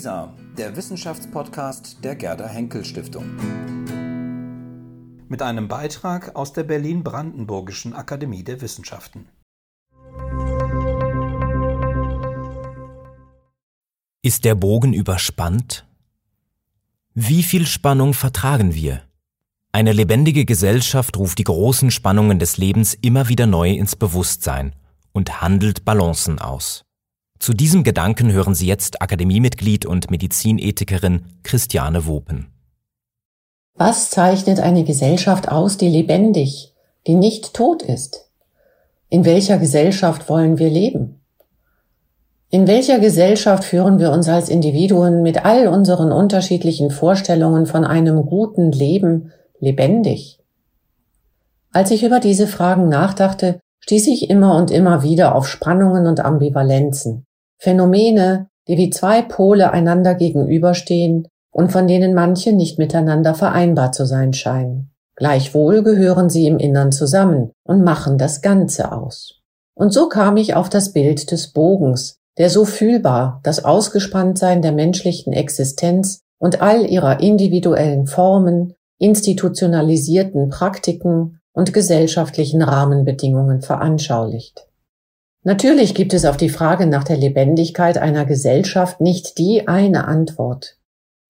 WISA, der Wissenschaftspodcast der Gerda Henkel Stiftung. Mit einem Beitrag aus der Berlin-Brandenburgischen Akademie der Wissenschaften. Ist der Bogen überspannt? Wie viel Spannung vertragen wir? Eine lebendige Gesellschaft ruft die großen Spannungen des Lebens immer wieder neu ins Bewusstsein und handelt Balancen aus. Zu diesem Gedanken hören Sie jetzt Akademiemitglied und Medizinethikerin Christiane Wopen. Was zeichnet eine Gesellschaft aus, die lebendig, die nicht tot ist? In welcher Gesellschaft wollen wir leben? In welcher Gesellschaft führen wir uns als Individuen mit all unseren unterschiedlichen Vorstellungen von einem guten Leben lebendig? Als ich über diese Fragen nachdachte, stieß ich immer und immer wieder auf Spannungen und Ambivalenzen. Phänomene, die wie zwei Pole einander gegenüberstehen und von denen manche nicht miteinander vereinbar zu sein scheinen. Gleichwohl gehören sie im Innern zusammen und machen das Ganze aus. Und so kam ich auf das Bild des Bogens, der so fühlbar das Ausgespanntsein der menschlichen Existenz und all ihrer individuellen Formen, institutionalisierten Praktiken und gesellschaftlichen Rahmenbedingungen veranschaulicht. Natürlich gibt es auf die Frage nach der Lebendigkeit einer Gesellschaft nicht die eine Antwort.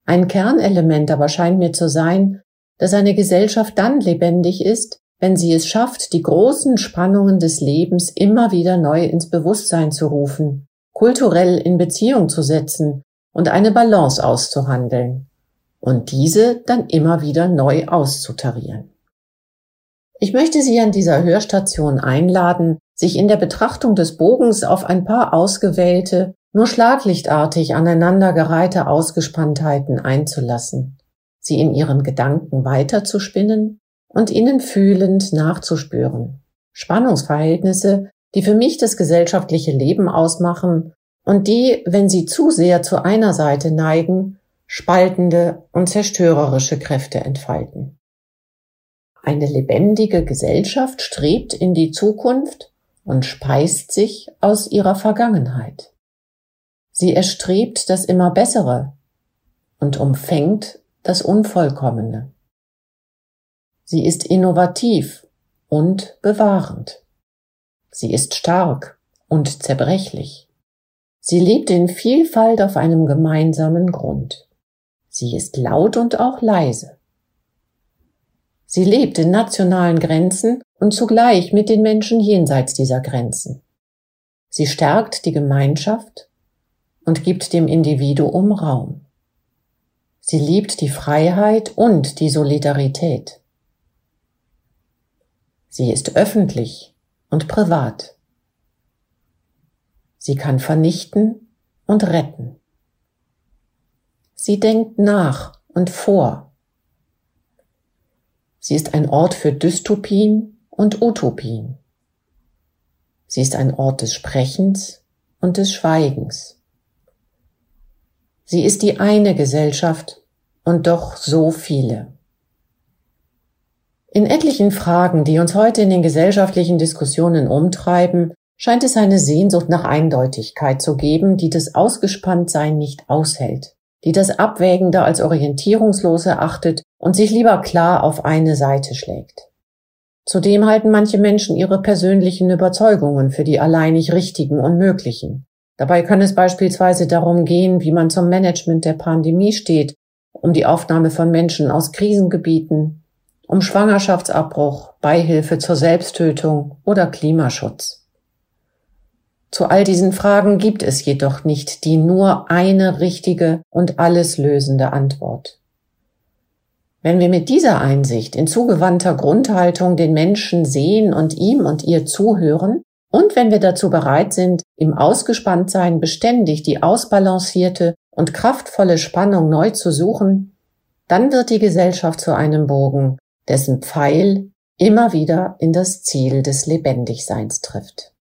Ein Kernelement aber scheint mir zu sein, dass eine Gesellschaft dann lebendig ist, wenn sie es schafft, die großen Spannungen des Lebens immer wieder neu ins Bewusstsein zu rufen, kulturell in Beziehung zu setzen und eine Balance auszuhandeln und diese dann immer wieder neu auszutarieren. Ich möchte Sie an dieser Hörstation einladen, sich in der Betrachtung des Bogens auf ein paar ausgewählte, nur schlaglichtartig aneinandergereihte Ausgespanntheiten einzulassen, sie in Ihren Gedanken weiterzuspinnen und ihnen fühlend nachzuspüren. Spannungsverhältnisse, die für mich das gesellschaftliche Leben ausmachen und die, wenn sie zu sehr zu einer Seite neigen, spaltende und zerstörerische Kräfte entfalten. Eine lebendige Gesellschaft strebt in die Zukunft und speist sich aus ihrer Vergangenheit. Sie erstrebt das immer Bessere und umfängt das Unvollkommene. Sie ist innovativ und bewahrend. Sie ist stark und zerbrechlich. Sie lebt in Vielfalt auf einem gemeinsamen Grund. Sie ist laut und auch leise. Sie lebt in nationalen Grenzen und zugleich mit den Menschen jenseits dieser Grenzen. Sie stärkt die Gemeinschaft und gibt dem Individuum Raum. Sie liebt die Freiheit und die Solidarität. Sie ist öffentlich und privat. Sie kann vernichten und retten. Sie denkt nach und vor Sie ist ein Ort für Dystopien und Utopien. Sie ist ein Ort des Sprechens und des Schweigens. Sie ist die eine Gesellschaft und doch so viele. In etlichen Fragen, die uns heute in den gesellschaftlichen Diskussionen umtreiben, scheint es eine Sehnsucht nach Eindeutigkeit zu geben, die das Ausgespanntsein nicht aushält die das Abwägende als orientierungslos erachtet und sich lieber klar auf eine Seite schlägt. Zudem halten manche Menschen ihre persönlichen Überzeugungen für die alleinig richtigen und möglichen. Dabei kann es beispielsweise darum gehen, wie man zum Management der Pandemie steht, um die Aufnahme von Menschen aus Krisengebieten, um Schwangerschaftsabbruch, Beihilfe zur Selbsttötung oder Klimaschutz. Zu all diesen Fragen gibt es jedoch nicht die nur eine richtige und alles lösende Antwort. Wenn wir mit dieser Einsicht in zugewandter Grundhaltung den Menschen sehen und ihm und ihr zuhören, und wenn wir dazu bereit sind, im Ausgespanntsein beständig die ausbalancierte und kraftvolle Spannung neu zu suchen, dann wird die Gesellschaft zu einem Bogen, dessen Pfeil immer wieder in das Ziel des Lebendigseins trifft.